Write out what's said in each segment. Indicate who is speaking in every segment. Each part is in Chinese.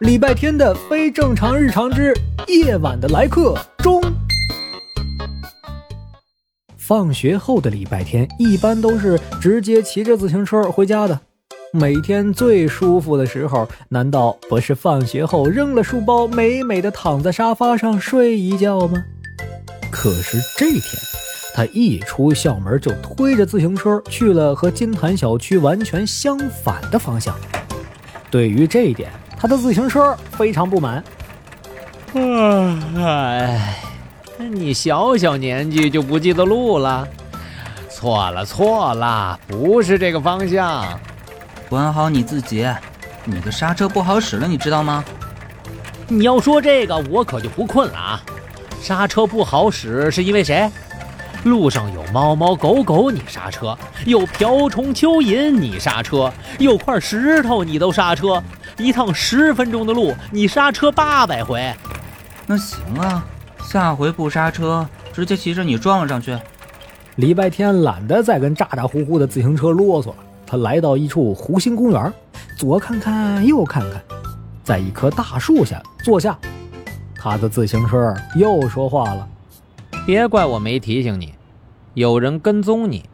Speaker 1: 礼拜天的非正常日常之夜晚的来客中。放学后的礼拜天一般都是直接骑着自行车回家的。每天最舒服的时候，难道不是放学后扔了书包，美美的躺在沙发上睡一觉吗？可是这天，他一出校门就推着自行车去了和金坛小区完全相反的方向。对于这一点，他的自行车非常不满。
Speaker 2: 哎，你小小年纪就不记得路了？错了错了，不是这个方向。
Speaker 3: 管好你自己，你的刹车不好使了，你知道吗？
Speaker 2: 你要说这个，我可就不困了啊！刹车不好使是因为谁？路上有猫猫狗狗，你刹车；有瓢虫蚯蚓，你刹车；有块石头，你都刹车。一趟十分钟的路，你刹车八百回。
Speaker 3: 那行啊，下回不刹车，直接骑着你撞上去。
Speaker 1: 礼拜天懒得再跟咋咋呼呼的自行车啰嗦了，他来到一处湖心公园，左看看右看看，在一棵大树下坐下。他的自行车又说话了。
Speaker 2: 别怪我没提醒你，有人跟踪你。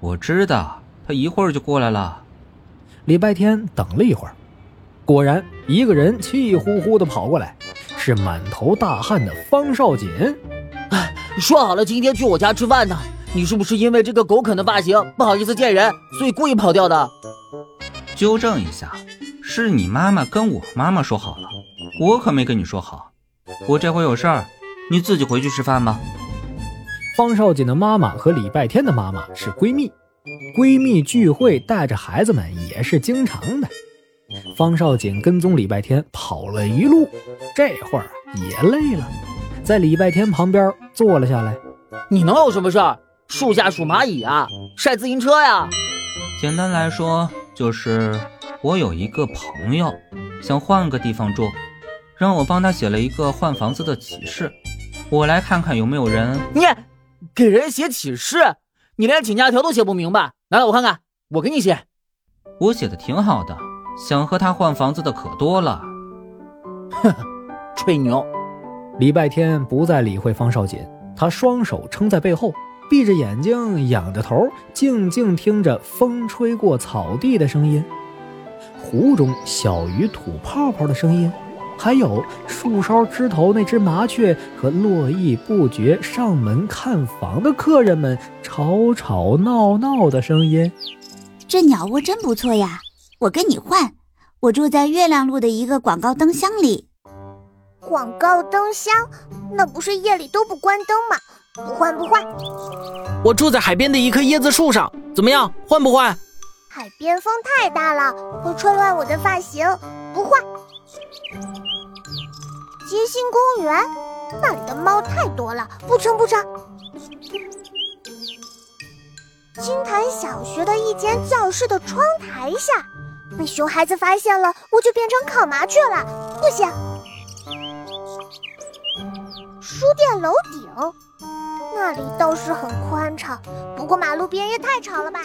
Speaker 3: 我知道，他一会儿就过来了。
Speaker 1: 礼拜天等了一会儿，果然一个人气呼呼地跑过来，是满头大汗的方少锦。
Speaker 4: 哎，说好了今天去我家吃饭的，你是不是因为这个狗啃的发型不好意思见人，所以故意跑掉的？
Speaker 3: 纠正一下，是你妈妈跟我妈妈说好了，我可没跟你说好。我这会有事儿，你自己回去吃饭吧。
Speaker 1: 方少锦的妈妈和礼拜天的妈妈是闺蜜，闺蜜聚会带着孩子们也是经常的。方少锦跟踪礼拜天跑了一路，这会儿也累了，在礼拜天旁边坐了下来。
Speaker 4: 你能有什么事儿？树下数蚂蚁啊，晒自行车呀？
Speaker 3: 简单来说，就是我有一个朋友想换个地方住，让我帮他写了一个换房子的启事，我来看看有没有人。
Speaker 4: 你。给人写启事，你连请假条都写不明白，拿来我看看，我给你写。
Speaker 3: 我写的挺好的，想和他换房子的可多了。
Speaker 4: 哼，吹牛！
Speaker 1: 礼拜天不再理会方少锦，他双手撑在背后，闭着眼睛，仰着头，静静听着风吹过草地的声音，湖中小鱼吐泡泡的声音。还有树梢枝头那只麻雀和络绎不绝上门看房的客人们吵吵闹闹的声音。
Speaker 5: 这鸟窝真不错呀，我跟你换。我住在月亮路的一个广告灯箱里。
Speaker 6: 广告灯箱？那不是夜里都不关灯吗？不换不换。
Speaker 4: 我住在海边的一棵椰子树上，怎么样？换不换？
Speaker 6: 海边风太大了，会吹乱我的发型，不换。街心公园，那里的猫太多了，不成不成。金坛小学的一间教室的窗台下，被熊孩子发现了，我就变成烤麻雀了，不行。书店楼顶，那里倒是很宽敞，不过马路边也太吵了吧。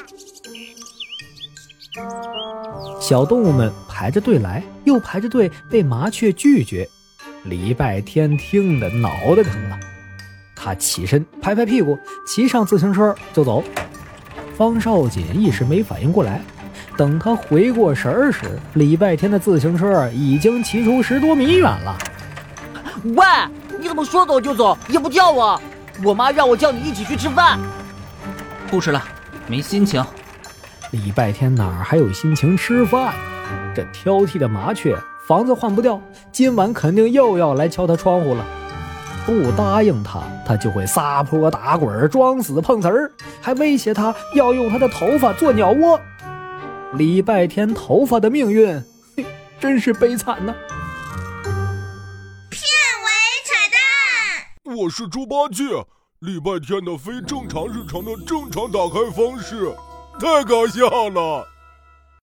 Speaker 1: 小动物们排着队来，又排着队被麻雀拒绝。礼拜天听得脑袋疼了，他起身拍拍屁股，骑上自行车就走。方少锦一时没反应过来，等他回过神儿时，礼拜天的自行车已经骑出十多米远了。
Speaker 4: 喂，你怎么说走就走，也不叫我？我妈让我叫你一起去吃饭。
Speaker 3: 不吃了，没心情。
Speaker 1: 礼拜天哪还有心情吃饭？这挑剔的麻雀。房子换不掉，今晚肯定又要来敲他窗户了。不答应他，他就会撒泼打滚、装死碰瓷儿，还威胁他要用他的头发做鸟窝。礼拜天头发的命运，真是悲惨呐！
Speaker 7: 片尾彩蛋，
Speaker 8: 我是猪八戒。礼拜天的非正常日常的正常打开方式，太搞笑了。